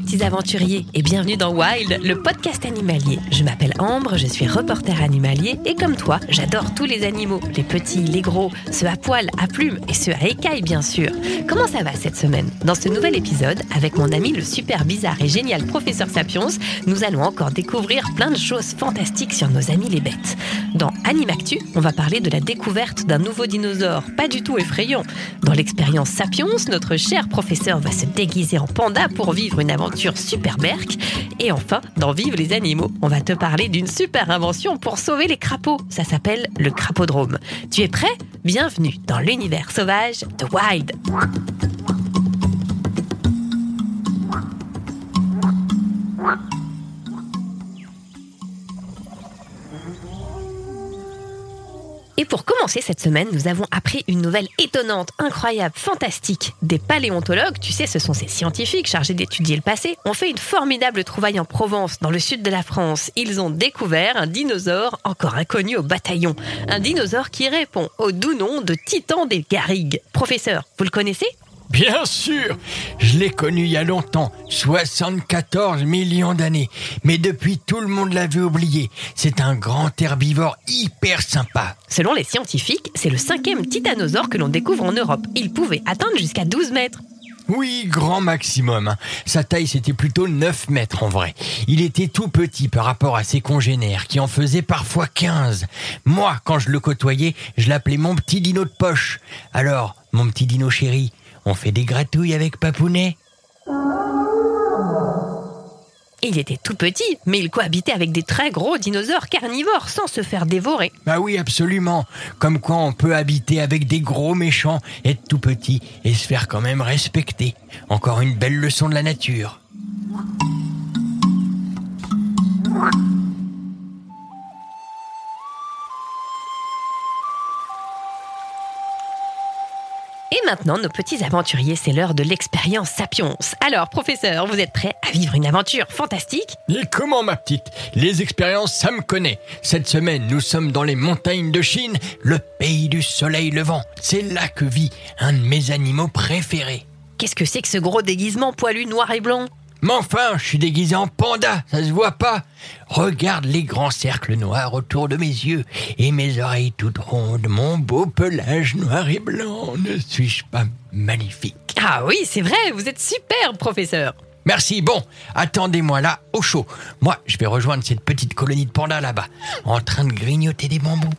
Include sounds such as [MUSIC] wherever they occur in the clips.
Petits aventuriers et bienvenue dans Wild, le podcast animalier. Je m'appelle Ambre, je suis reporter animalier et comme toi, j'adore tous les animaux, les petits, les gros, ceux à poils, à plumes et ceux à écailles bien sûr. Comment ça va cette semaine? Dans ce nouvel épisode, avec mon ami le super bizarre et génial professeur Sapiens, nous allons encore découvrir plein de choses fantastiques sur nos amis les bêtes. Dans Animactu, on va parler de la découverte d'un nouveau dinosaure, pas du tout effrayant. Dans l'expérience Sapiens, notre cher professeur va se déguiser en panda pour vivre une aventure berque. Et enfin, dans Vive les animaux, on va te parler d'une super invention pour sauver les crapauds. Ça s'appelle le crapodrome. Tu es prêt? Bienvenue dans l'univers sauvage de Wild. Et pour commencer cette semaine, nous avons appris une nouvelle étonnante, incroyable, fantastique. Des paléontologues, tu sais, ce sont ces scientifiques chargés d'étudier le passé, ont fait une formidable trouvaille en Provence, dans le sud de la France. Ils ont découvert un dinosaure encore inconnu au bataillon. Un dinosaure qui répond au doux nom de Titan des Garrigues. Professeur, vous le connaissez? Bien sûr, je l'ai connu il y a longtemps, 74 millions d'années. Mais depuis, tout le monde l'avait oublié. C'est un grand herbivore hyper sympa. Selon les scientifiques, c'est le cinquième titanosaure que l'on découvre en Europe. Il pouvait atteindre jusqu'à 12 mètres. Oui, grand maximum. hein. Sa taille, c'était plutôt 9 mètres en vrai. Il était tout petit par rapport à ses congénères, qui en faisaient parfois 15. Moi, quand je le côtoyais, je l'appelais mon petit dino de poche. Alors, mon petit dino chéri, on fait des gratouilles avec Papounet Il était tout petit, mais il cohabitait avec des très gros dinosaures carnivores sans se faire dévorer. Bah oui, absolument. Comme quoi on peut habiter avec des gros méchants, être tout petit et se faire quand même respecter. Encore une belle leçon de la nature. Et maintenant, nos petits aventuriers, c'est l'heure de l'expérience Sapiens. Alors, professeur, vous êtes prêt à vivre une aventure fantastique? Et comment ma petite? Les expériences, ça me connaît. Cette semaine, nous sommes dans les montagnes de Chine, le pays du soleil levant. C'est là que vit un de mes animaux préférés. Qu'est-ce que c'est que ce gros déguisement poilu noir et blanc? Mais enfin, je suis déguisé en panda, ça se voit pas. Regarde les grands cercles noirs autour de mes yeux et mes oreilles toutes rondes, mon beau pelage noir et blanc. Ne suis-je pas magnifique? Ah oui, c'est vrai, vous êtes super, professeur Merci, bon, attendez-moi là, au chaud. Moi, je vais rejoindre cette petite colonie de pandas là-bas, en train de grignoter des bambous.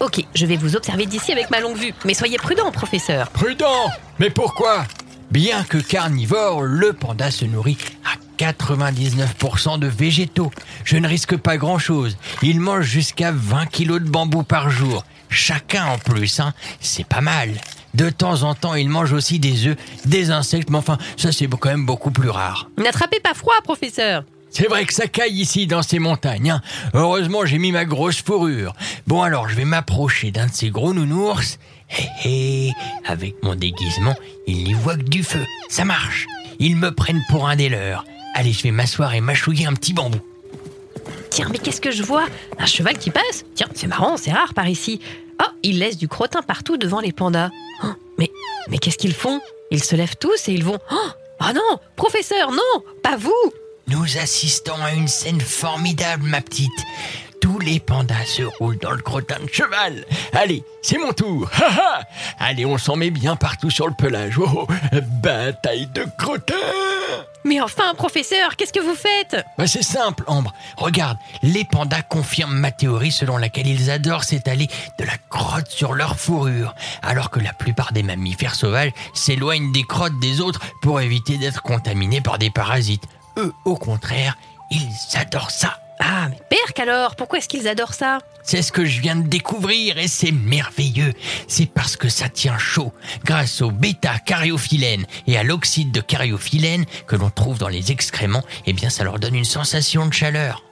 Ok, je vais vous observer d'ici avec ma longue vue, mais soyez prudent, professeur. Prudent? Mais pourquoi? Bien que carnivore, le panda se nourrit à 99% de végétaux. Je ne risque pas grand-chose. Il mange jusqu'à 20 kilos de bambou par jour. Chacun en plus, hein. C'est pas mal. De temps en temps, il mange aussi des œufs, des insectes, mais enfin, ça c'est quand même beaucoup plus rare. N'attrapez pas froid, professeur C'est vrai que ça caille ici dans ces montagnes. hein. Heureusement, j'ai mis ma grosse fourrure. Bon alors, je vais m'approcher d'un de ces gros nounours. Hé hé, avec mon déguisement, ils n'y voient que du feu. Ça marche. Ils me prennent pour un des leurs. Allez, je vais m'asseoir et mâchouiller un petit bambou. Tiens, mais qu'est-ce que je vois? Un cheval qui passe Tiens, c'est marrant, c'est rare par ici. Oh, ils laissent du crottin partout devant les pandas. Oh, mais mais qu'est-ce qu'ils font? Ils se lèvent tous et ils vont... Oh, oh non Professeur, non Pas vous Nous assistons à une scène formidable, ma petite. Tous les pandas se roulent dans le crottin de cheval. Allez, c'est mon tour. [LAUGHS] Ha, ha. Allez, on s'en met bien partout sur le pelage. Oh, oh, bataille de crottin. Mais enfin, professeur, qu'est-ce que vous faites? Bah c'est simple, Ambre. Regarde, les pandas confirment ma théorie selon laquelle ils adorent s'étaler de la crotte sur leur fourrure, alors que la plupart des mammifères sauvages s'éloignent des crottes des autres pour éviter d'être contaminés par des parasites. Eux, au contraire, ils adorent ça. Ah, mais Perk alors, pourquoi est-ce qu'ils adorent ça? C'est ce que je viens de découvrir et c'est merveilleux. C'est parce que ça tient chaud. Grâce au bêta-cariophyllène et à l'oxyde de cariophyllène que l'on trouve dans les excréments, eh bien ça leur donne une sensation de chaleur.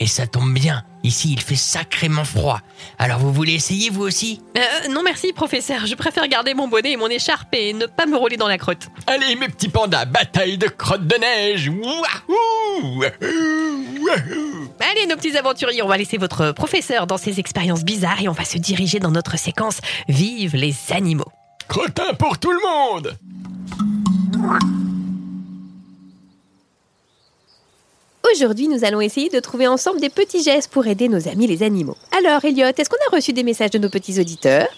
Et ça tombe bien, ici il fait sacrément froid. Alors vous voulez essayer vous aussi? Euh, non merci, professeur, je préfère garder mon bonnet et mon écharpe et ne pas me rouler dans la crotte. Allez mes petits pandas, bataille de crottes de neige Wouahou Wouahou Allez, nos petits aventuriers, on va laisser votre professeur dans ses expériences bizarres et on va se diriger dans notre séquence Vive les animaux. Crottin pour tout le monde Aujourd'hui, nous allons essayer de trouver ensemble des petits gestes pour aider nos amis les animaux. Alors, Elliot, est-ce qu'on a reçu des messages de nos petits auditeurs?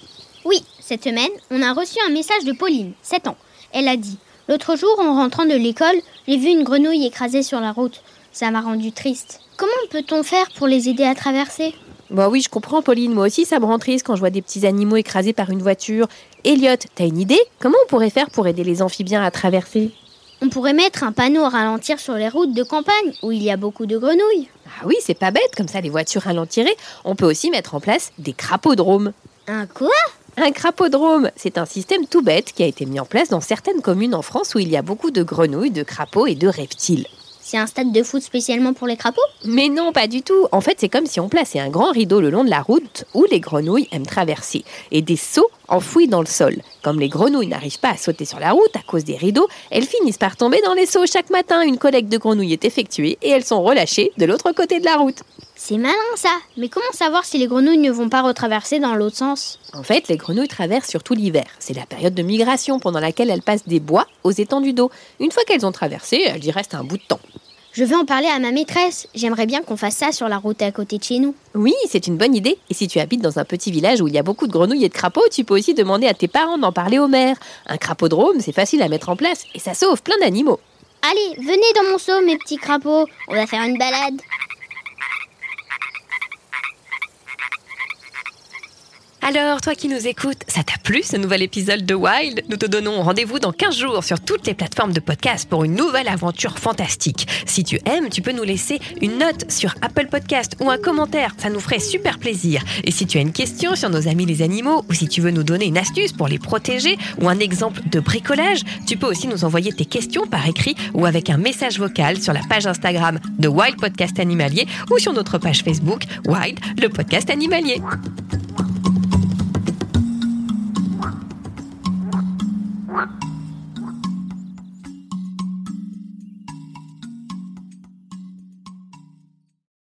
Oui, cette semaine, on a reçu un message de Pauline, 7 ans. Elle a dit L'autre jour, en rentrant de l'école, j'ai vu une grenouille écrasée sur la route. Ça m'a rendu triste. Comment peut-on faire pour les aider à traverser? Bah oui, je comprends, Pauline. Moi aussi, ça me rend triste quand je vois des petits animaux écrasés par une voiture. Elliot, t'as une idée? Comment on pourrait faire pour aider les amphibiens à traverser? On pourrait mettre un panneau à ralentir sur les routes de campagne où il y a beaucoup de grenouilles. Ah oui, c'est pas bête, comme ça les voitures ralentiraient. On peut aussi mettre en place des crapodromes. Un quoi? Un crapodrome, c'est un système tout bête qui a été mis en place dans certaines communes en France où il y a beaucoup de grenouilles, de crapauds et de reptiles. C'est un stade de foot spécialement pour les crapauds Mais non, pas du tout. En fait, c'est comme si on plaçait un grand rideau le long de la route où les grenouilles aiment traverser et des seaux enfouis dans le sol. Comme les grenouilles n'arrivent pas à sauter sur la route à cause des rideaux, elles finissent par tomber dans les seaux. Chaque matin, une collecte de grenouilles est effectuée et elles sont relâchées de l'autre côté de la route. C'est malin ça Mais comment savoir si les grenouilles ne vont pas retraverser dans l'autre sens? En fait, les grenouilles traversent surtout l'hiver. C'est la période de migration pendant laquelle elles passent des bois aux étendues d'eau. Une fois qu'elles ont traversé, elles y restent un bout de temps. Je vais en parler à ma maîtresse. J'aimerais bien qu'on fasse ça sur la route à côté de chez nous. Oui, c'est une bonne idée. Et si tu habites dans un petit village où il y a beaucoup de grenouilles et de crapauds, tu peux aussi demander à tes parents d'en parler au maire. Un crapodrome, c'est facile à mettre en place et ça sauve plein d'animaux. Allez, venez dans mon seau, mes petits crapauds. On va faire une balade. Alors, toi qui nous écoutes, ça t'a plu ce nouvel épisode de Wild? Nous te donnons rendez-vous dans 15 jours sur toutes les plateformes de podcast pour une nouvelle aventure fantastique. Si tu aimes, tu peux nous laisser une note sur Apple Podcast ou un commentaire, ça nous ferait super plaisir. Et si tu as une question sur nos amis les animaux ou si tu veux nous donner une astuce pour les protéger ou un exemple de bricolage, tu peux aussi nous envoyer tes questions par écrit ou avec un message vocal sur la page Instagram de Wild Podcast Animalier ou sur notre page Facebook Wild, le podcast animalier.